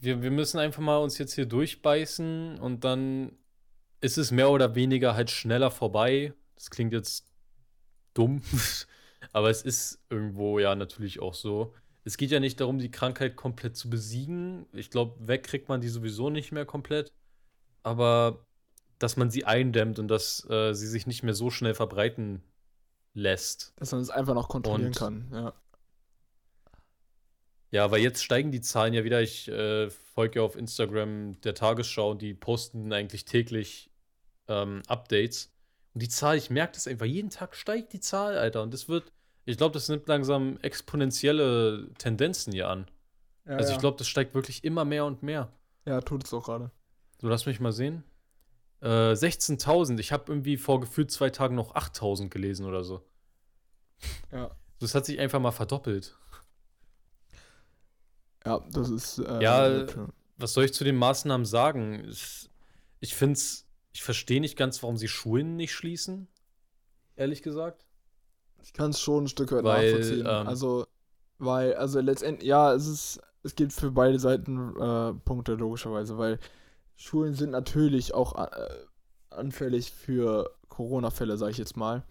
wir, wir müssen einfach mal uns jetzt hier durchbeißen und dann ist es mehr oder weniger halt schneller vorbei. Das klingt jetzt dumm, [LAUGHS] aber es ist irgendwo ja natürlich auch so. Es geht ja nicht darum, die Krankheit komplett zu besiegen. Ich glaube, weg kriegt man die sowieso nicht mehr komplett. Aber dass man sie eindämmt und dass äh, sie sich nicht mehr so schnell verbreiten lässt.
Dass man es einfach noch kontrollieren
Und-
kann, ja.
Ja, weil jetzt steigen die Zahlen ja wieder. Ich äh, folge ja auf Instagram der Tagesschau, die posten eigentlich täglich ähm, Updates. Und die Zahl, ich merke das einfach, jeden Tag steigt die Zahl, Alter. Und das wird, ich glaube, das nimmt langsam exponentielle Tendenzen hier an.
ja
also ich glaube, das steigt wirklich immer mehr und mehr.
Ja, tut es auch gerade.
So, lass mich mal sehen. Äh, 16.000. Ich habe irgendwie vor gefühlt zwei Tagen noch 8.000 gelesen oder so.
Ja.
Das hat sich einfach mal verdoppelt.
Ja, das ist. Äh,
Ja, Was soll ich zu den Maßnahmen sagen? Ich finde es, ich verstehe nicht ganz, warum sie Schulen nicht schließen. Ehrlich gesagt.
Ich kann es schon ein Stück weit
Weil,
nachvollziehen.
ähm,
also, weil, also letztendlich, ja, es ist, es gibt für beide Seiten äh, Punkte logischerweise, weil Schulen sind natürlich auch äh, anfällig für Corona-Fälle, sag ich jetzt mal.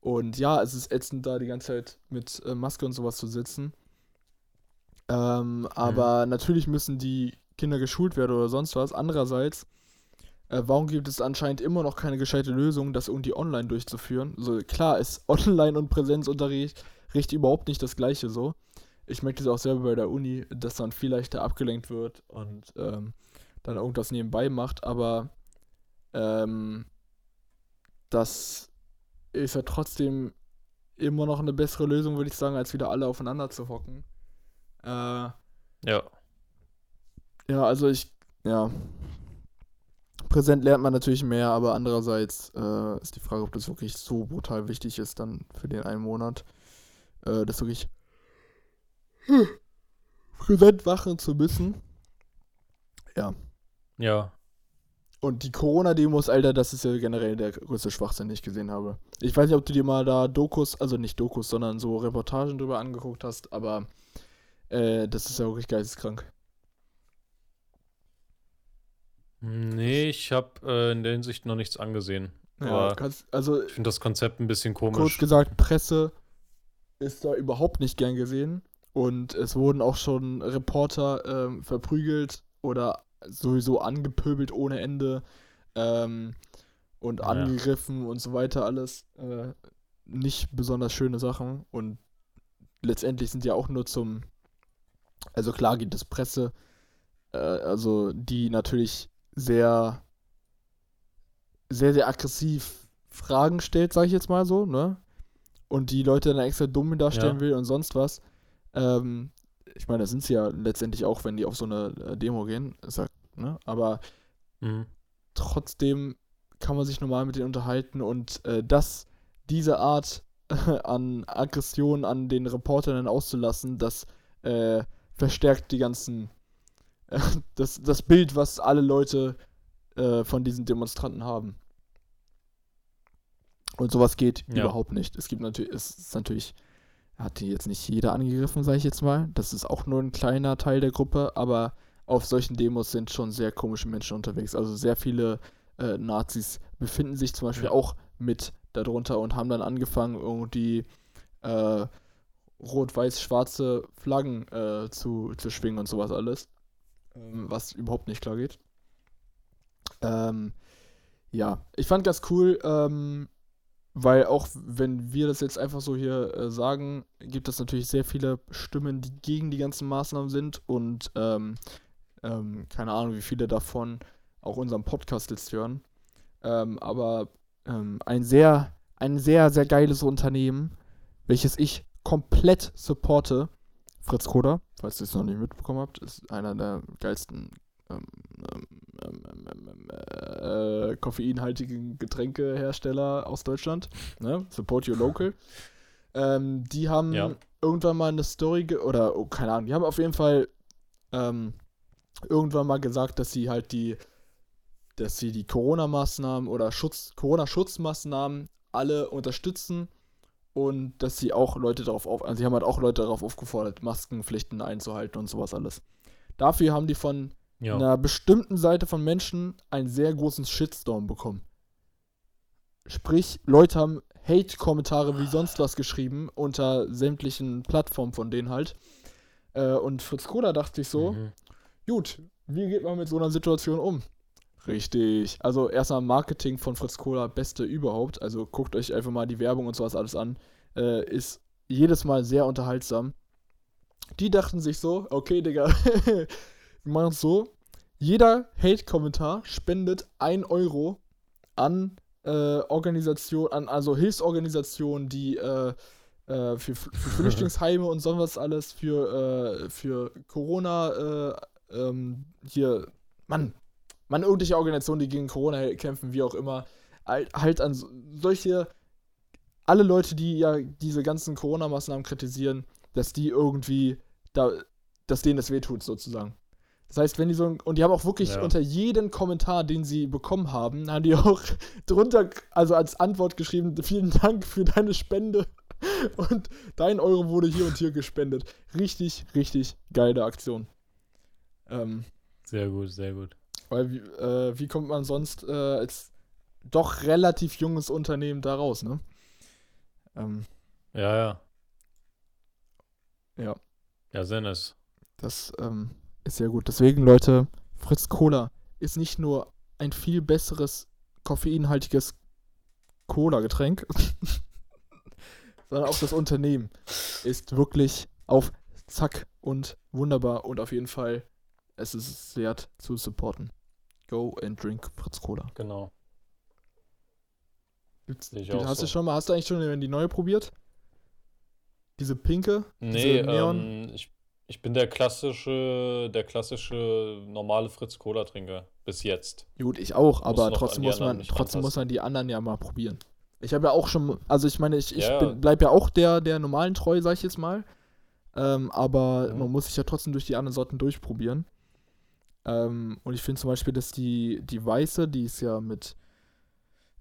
Und ja, es ist ätzend, da die ganze Zeit mit äh, Maske und sowas zu sitzen. Ähm, aber natürlich müssen die Kinder geschult werden oder sonst was. Andererseits, äh, warum gibt es anscheinend immer noch keine gescheite Lösung, das irgendwie online durchzuführen? So, klar ist [LAUGHS] Online- und Präsenzunterricht Richt überhaupt nicht das gleiche so. Ich merke das auch selber bei der Uni, dass man viel leichter abgelenkt wird und ähm, dann irgendwas nebenbei macht, aber ähm, das ist ja trotzdem immer noch eine bessere Lösung, würde ich sagen, als wieder alle aufeinander zu hocken. Äh,
Ja.
ja, also ich, ja. Präsent lernt man natürlich mehr, aber andererseits äh, ist die Frage, ob das wirklich so brutal wichtig ist dann für den einen Monat, äh, das wirklich präsent machen zu müssen. Ja.
Ja.
Und die Corona-Demos, Alter, das ist ja generell der größte Schwachsinn, den ich gesehen habe. Ich weiß nicht, ob du dir mal da Dokus, also nicht Dokus, sondern so Reportagen drüber angeguckt hast, aber äh, das ist ja wirklich geisteskrank.
Nee, ich habe äh, in der Hinsicht noch nichts angesehen.
Ja, kannst, also
ich finde das Konzept ein bisschen
kurz
komisch.
gesagt, Presse ist da überhaupt nicht gern gesehen. Und es wurden auch schon Reporter ähm, verprügelt oder sowieso angepöbelt ohne Ende ähm, und
Ja.
angegriffen und so weiter alles. Äh, nicht besonders schöne Sachen und letztendlich sind ja auch nur zum, also klar gibt es Presse, äh, also die natürlich sehr, sehr, sehr aggressiv Fragen stellt, sage ich jetzt mal so, ne? Und die Leute dann extra dumm darstellen
Ja.
will und sonst was. Ähm, ich meine, das sind sie ja letztendlich auch, wenn die auf so eine äh, Demo gehen, ja, ne? Aber
Mhm.
trotzdem kann man sich normal mit denen unterhalten und äh, das, diese Art [LAUGHS] an Aggression an den Reportern dann auszulassen, das äh, verstärkt die ganzen, äh, das, das Bild, was alle Leute äh, von diesen Demonstranten haben. Und sowas geht
Ja.
überhaupt nicht. Es gibt natürlich, es ist natürlich, hat die jetzt nicht jeder angegriffen, sage ich jetzt mal. Das ist auch nur ein kleiner Teil der Gruppe, aber auf solchen Demos sind schon sehr komische Menschen unterwegs. Also sehr viele äh, Nazis befinden sich zum Beispiel
Ja.
auch mit darunter und haben dann angefangen, irgendwie äh, rot-weiß-schwarze Flaggen äh, zu, zu schwingen und sowas alles. Ähm, was überhaupt nicht klar geht. Ähm, ja, ich fand ganz cool, ähm, weil auch wenn wir das jetzt einfach so hier äh, sagen, gibt es natürlich sehr viele Stimmen, die gegen die ganzen Maßnahmen sind und ähm, ähm, keine Ahnung, wie viele davon auch unseren Podcast jetzt hören. Ähm, aber ähm, ein sehr, ein sehr, sehr geiles Unternehmen, welches ich komplett supporte. Fritz Koda, falls ihr es noch nicht mitbekommen habt, ist einer der geilsten ähm, ähm, ähm, ähm, ähm, äh, koffeinhaltigen Getränkehersteller aus Deutschland. Ne? Support your local. Ähm, die haben
Ja.
irgendwann mal eine Story, ge oder oh, keine Ahnung, die haben auf jeden Fall ähm, irgendwann mal gesagt, dass sie halt die, dass sie die Corona-Maßnahmen oder Schutz, Corona-Schutzmaßnahmen alle unterstützen und dass sie auch Leute darauf auf, also sie haben halt auch Leute darauf aufgefordert, Maskenpflichten einzuhalten und sowas alles. Dafür haben die von
Ja.
einer bestimmten Seite von Menschen einen sehr großen Shitstorm bekommen. Sprich, Leute haben Hate-Kommentare wie sonst was geschrieben unter sämtlichen Plattformen von denen halt. Äh, und Fritz Kohler dachte sich so,
Mhm.
gut, wie geht man mit so einer Situation um? Richtig. Also erstmal Marketing von Fritz Kohler, beste überhaupt. Also guckt euch einfach mal die Werbung und sowas alles an. Äh, ist jedes Mal sehr unterhaltsam. Die dachten sich so, okay, Digga, [LAUGHS] wir machen es so. Jeder Hate-Kommentar spendet 1 Euro an äh, Organisation, an also Hilfsorganisationen, die äh, äh, für, für [LAUGHS] Flüchtlingsheime und sonst was alles, für, äh, für Corona, äh, ähm, hier, Mann, Mann, irgendwelche Organisationen, die gegen Corona kämpfen, wie auch immer, halt, an so, solche, alle Leute, die ja diese ganzen Corona-Maßnahmen kritisieren, dass die irgendwie, da, dass denen das wehtut, sozusagen. Das heißt, wenn die so, und die haben auch wirklich
Ja.
unter jeden Kommentar, den sie bekommen haben, haben die auch [LAUGHS] drunter, also als Antwort geschrieben, vielen Dank für deine Spende. [LAUGHS] Und dein Euro wurde hier und hier gespendet. Richtig, richtig geile Aktion. Ähm,
Sehr gut, sehr gut.
Weil wie, äh, wie kommt man sonst äh, als doch relativ junges Unternehmen da raus, ne? Ähm,
Ja, ja.
ja,
Ja, sehr nice.
das ähm, ist sehr gut. Deswegen, Leute, Fritz Cola ist nicht nur ein viel besseres koffeinhaltiges Cola-Getränk, [LAUGHS] sondern auch das Unternehmen ist wirklich auf Zack und wunderbar und auf jeden Fall es ist es wert zu supporten. Go and drink Fritz Cola.
Genau.
Gibt's, hast du
so.
schon mal, hast du eigentlich schon die neue probiert? Diese pinke?
Nee,
Diese Neon?
ähm, ich, ich bin der klassische, der klassische normale Fritz-Cola-Trinker. Bis jetzt.
Gut, ich auch, aber trotzdem muss man, trotzdem muss man die anderen ja mal probieren. Ich habe ja auch schon, also ich meine, ich, ich
Ja.
bin, bleib ja auch der, der normalen treu, sag ich jetzt mal. Ähm, aber
Mhm.
man muss sich ja trotzdem durch die anderen Sorten durchprobieren. Ähm, und ich finde zum Beispiel, dass die, die weiße, die ist ja mit,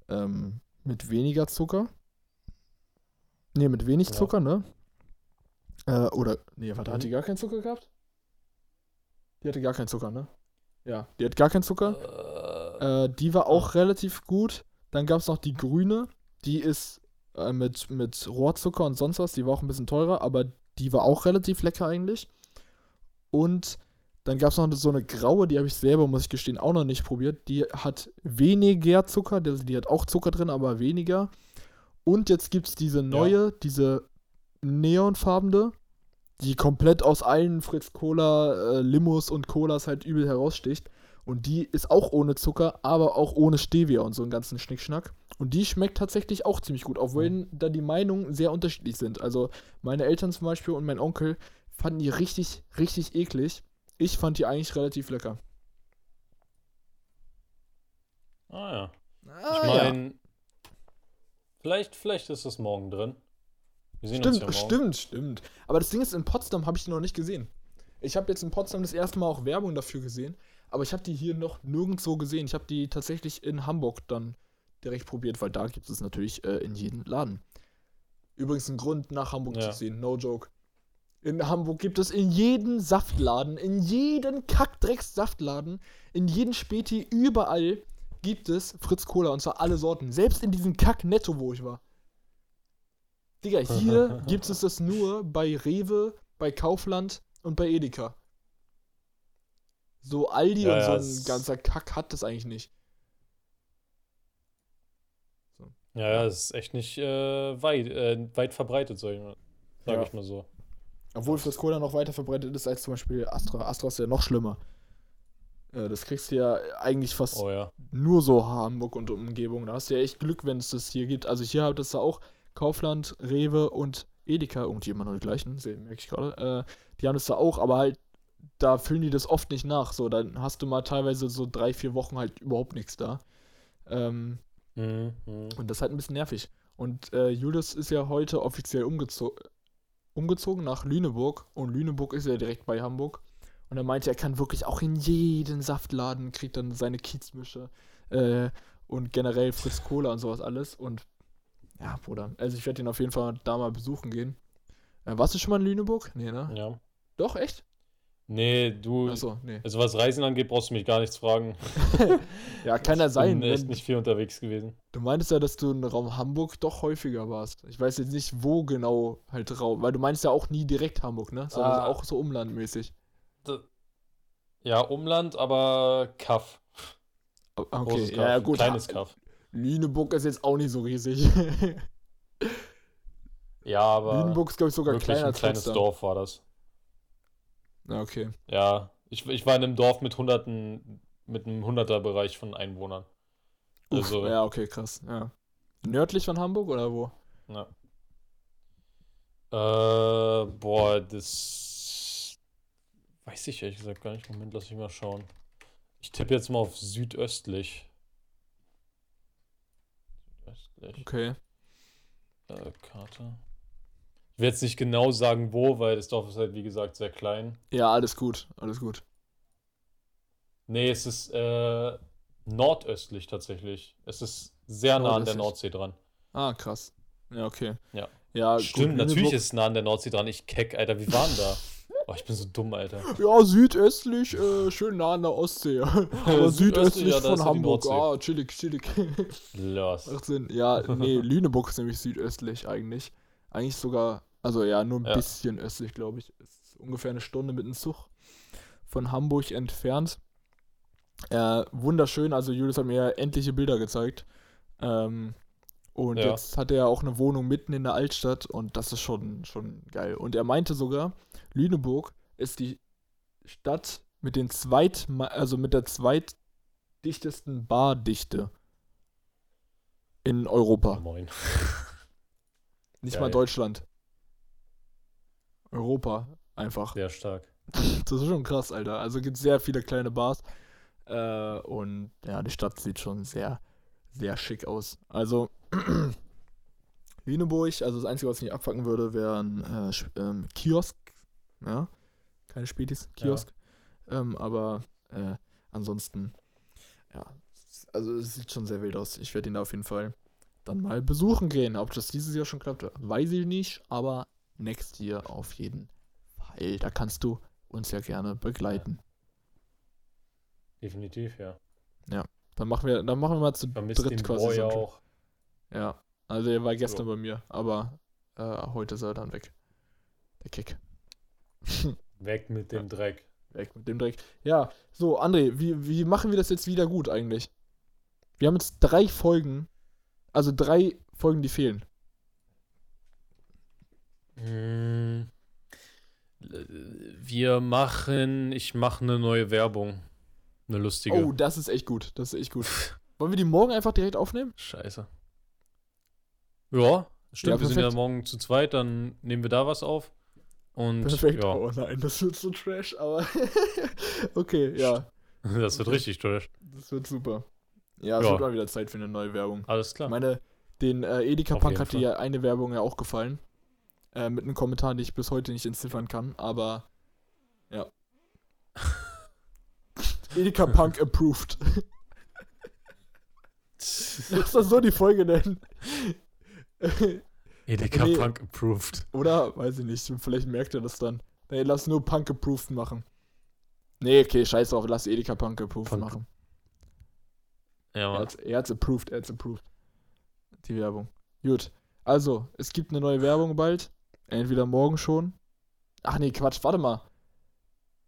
ähm, mit weniger Zucker. Ne, mit wenig
Ja.
Zucker, ne? Äh, oder, nee, warte, hat
Mhm.
die gar keinen Zucker gehabt? Die hatte gar keinen Zucker, ne? Ja, die hat gar keinen Zucker.
Äh,
Äh, die war auch relativ gut. Dann gab es noch die grüne. Die ist äh, mit, mit Rohrzucker und sonst was. Die war auch ein bisschen teurer, aber die war auch relativ lecker eigentlich. Und dann gab es noch so eine graue, die habe ich selber, muss ich gestehen, auch noch nicht probiert. Die hat weniger Zucker, die, die hat auch Zucker drin, aber weniger. Und jetzt gibt es diese neue, diese neonfarbene, die komplett aus allen Fritz Cola äh, Limos und Colas halt übel heraussticht. Und die ist auch ohne Zucker, aber auch ohne Stevia und so einen ganzen Schnickschnack. Und die schmeckt tatsächlich auch ziemlich gut, obwohl mhm. da die Meinungen sehr unterschiedlich sind. Also meine Eltern zum Beispiel und mein Onkel fanden die richtig, richtig eklig. Ich fand die eigentlich relativ lecker.
Ah ja. Ah, ich meine, ja. vielleicht, vielleicht ist es morgen drin.
Wir sehen stimmt, uns ja morgen. stimmt, stimmt. Aber das Ding ist, in Potsdam habe ich die noch nicht gesehen. Ich habe jetzt in Potsdam das erste Mal auch Werbung dafür gesehen, aber ich habe die hier noch nirgendwo gesehen. Ich habe die tatsächlich in Hamburg dann direkt probiert, weil da gibt es natürlich äh, in jedem Laden. Übrigens ein Grund, nach Hamburg ja. zu ziehen, no joke. In Hamburg gibt es in jedem Saftladen, in jedem Kackdrecks-Saftladen, in jedem Späti, überall gibt es Fritz Cola und zwar alle Sorten. Selbst in diesem Kack-Netto, wo ich war. Digga, hier [LAUGHS] gibt es das nur bei Rewe, bei Kaufland und bei Edeka. So Aldi ja, und ja, so ein ganzer Kack hat das eigentlich nicht.
So. Ja, ja, das ist echt nicht äh, weit, äh, weit verbreitet, sag ich mal. Sag ja. ich mal so.
Obwohl Fritz Cola noch weiter verbreitet ist als zum Beispiel Astra. Astra ist ja noch schlimmer. Äh, das kriegst du ja eigentlich fast
oh, ja.
nur so Hamburg und Umgebung. Da hast du ja echt Glück, wenn es das hier gibt. Also hier hat es auch Kaufland, Rewe und Edeka, irgendwie immer nur die gleichen, merke ich gerade. Äh, die haben das da auch, aber halt, da füllen die das oft nicht nach. So, dann hast du mal teilweise so drei, vier Wochen halt überhaupt nichts da. Ähm, mhm, mhm. Und das ist halt ein bisschen nervig. Und äh, Julius ist ja heute offiziell umgezo umgezogen nach Lüneburg. Und Lüneburg ist ja direkt bei Hamburg. Und er meinte, er kann wirklich auch in jeden Saftladen, kriegt dann seine Kiezmische äh, und generell Fritz Cola und sowas alles. Und ja, Bruder. Also ich werde ihn auf jeden Fall da mal besuchen gehen. Äh, warst du schon mal in Lüneburg? Nee, ne?
Ja.
Doch, echt?
Nee, du.
Achso, nee.
Also was Reisen angeht, brauchst du mich gar nichts fragen. [LAUGHS]
ja, kann ja sein.
Ich bin echt nicht viel unterwegs gewesen.
Du meintest ja, dass du in Raum Hamburg doch häufiger warst. Ich weiß jetzt nicht, wo genau halt Raum. Weil du meinst ja auch nie direkt Hamburg, ne? Sondern ah, auch so umlandmäßig.
Ja, Umland, aber Kaff.
Okay, Kaff, ja, gut.
Kleines Kaff.
Lüneburg ist jetzt auch nicht so riesig.
ja, aber.
Lüneburg ist, glaube ich, sogar
kleiner ein kleines. Dorf war das.
Ja, okay.
Ja, ich, ich war in einem Dorf mit hunderten, mit einem Hunderter-Bereich von Einwohnern.
Also, ja, okay, krass. Ja. Nördlich von Hamburg oder wo?
Ja. Äh, boah, das weiß ich ehrlich gesagt gar nicht. Moment, lass ich mal schauen. Ich tippe jetzt mal auf südöstlich.
Südöstlich. Okay.
Äh, Karte. Ich werde jetzt nicht genau sagen, wo, weil das Dorf ist halt, wie gesagt, sehr klein.
Ja, alles gut, alles gut.
Nee, es ist äh, nordöstlich tatsächlich. Es ist sehr nah an der Nordsee dran.
Ah, krass. Ja, okay.
Ja.
Ja,
Stimmt, gut, natürlich ist es nah an der Nordsee dran. Ich keck, Alter, wie waren da? Oh, ich bin so dumm, Alter.
Ja, südöstlich, äh, schön nah an der Ostsee. [LAUGHS] Aber südöstlich ja, von Hamburg. Ah, chillig, chillig.
Los.
18. Ja, nee, [LAUGHS] Lüneburg ist nämlich südöstlich eigentlich. Eigentlich sogar, also ja, nur ein ja. bisschen östlich, glaube ich. Ist ungefähr eine Stunde mit dem Zug von Hamburg entfernt. Äh, wunderschön, also Julius hat mir endliche Bilder gezeigt. Ähm, und ja. jetzt hat er auch eine Wohnung mitten in der Altstadt und das ist schon, schon geil. Und er meinte sogar, Lüneburg ist die Stadt mit den zweit, also mit der zweitdichtesten Bardichte in Europa.
Moin.
Nicht geil. mal Deutschland. Europa, einfach.
Sehr stark.
Das ist schon krass, Alter. Also gibt es sehr viele kleine Bars. Äh, und ja, die Stadt sieht schon sehr, sehr schick aus. Also, [CLEARS THROAT] Lüneburg, also das Einzige, was ich nicht abfacken würde, wäre ein äh, ähm, Kiosk. Ja, keine Spätis, Kiosk. Ja. Ähm, aber äh, ansonsten, ja, also es sieht schon sehr wild aus. Ich werde ihn da auf jeden Fall dann mal besuchen gehen. Ob das dieses Jahr schon klappt, weiß ich nicht, aber next year auf jeden Fall. Da kannst du uns ja gerne begleiten.
Definitiv, ja.
Ja, dann machen wir, dann machen wir mal zu
Vermisst dritt quasi. So auch.
Ja, also er war gestern so. bei mir, aber äh, heute ist er dann weg. Der Kick. [LAUGHS]
weg mit dem ja. Dreck.
Weg mit dem Dreck. Ja, so, André, wie, wie machen wir das jetzt wieder gut eigentlich? Wir haben jetzt drei Folgen, also drei Folgen, die fehlen.
Mm, Wir machen, ich mache eine neue Werbung. Eine lustige.
Oh, das ist echt gut. Das ist echt gut. Wollen wir die morgen einfach direkt aufnehmen?
Scheiße. Ja, stimmt,
Ja,
wir sind ja morgen zu zweit, dann nehmen wir da was auf. Und
Perfekt.
ja,
Oh nein, das wird so trash, aber [LAUGHS] okay, ja.
das wird richtig trash.
Das wird super. Ja, es
Ja.
wird mal wieder Zeit für eine neue Werbung.
Alles
Ich
klar.
meine, den äh, Edeka
Auf
Punk
jeden
hat dir ja eine Werbung ja auch gefallen. Äh, mit einem Kommentar, den ich bis heute nicht entziffern kann, aber ja. [LAUGHS] Edeka Punk approved. [LAUGHS] Lass das so die Folge nennen.
Edeka
Nee.
Punk approved.
Oder? Weiß ich nicht. Vielleicht merkt ihr das dann. Nee, lass nur Punk approved machen. Nee, okay, scheiß drauf. Lass Edeka Punk approved
Punk.
machen.
Ja,
Er hat's, er hat's approved, er hat's approved. Die Werbung. Gut. Also, es gibt eine neue Werbung bald. Entweder morgen schon. Ach nee, Quatsch, warte mal.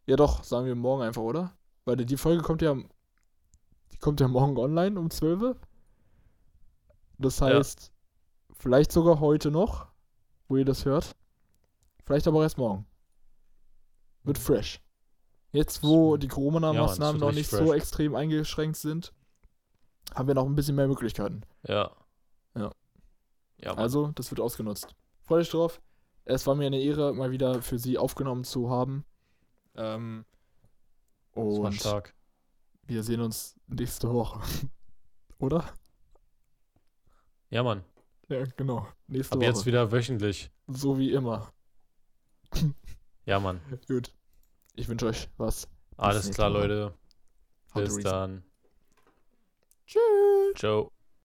Ja doch, sagen wir morgen einfach, oder? Weil die Folge kommt ja. Die kommt ja morgen online um 12 Uhr. Das
Ja.
heißt, vielleicht sogar heute noch, wo ihr das hört. Vielleicht aber erst morgen. Wird fresh. Jetzt, wo die
Ja,
Corona-Maßnahmen
Mann,
noch nicht
richtig
so
fresh.
extrem eingeschränkt sind, haben wir noch ein bisschen mehr Möglichkeiten.
Ja.
Ja.
Ja.
Also, das wird ausgenutzt. Freut euch drauf. Es war mir eine Ehre, mal wieder für Sie aufgenommen zu haben. Ähm,
das war
und
stark.
wir sehen uns nächste Woche. [LAUGHS] Oder?
Ja, Mann.
Ja, genau. Nächste
Ab
Woche.
jetzt wieder wöchentlich.
So wie immer. [LAUGHS]
Ja, Mann.
Gut. Ich wünsche euch was.
Alles klar,
Woche.
Leute. Bis dann.
Tschüss.
Ciao.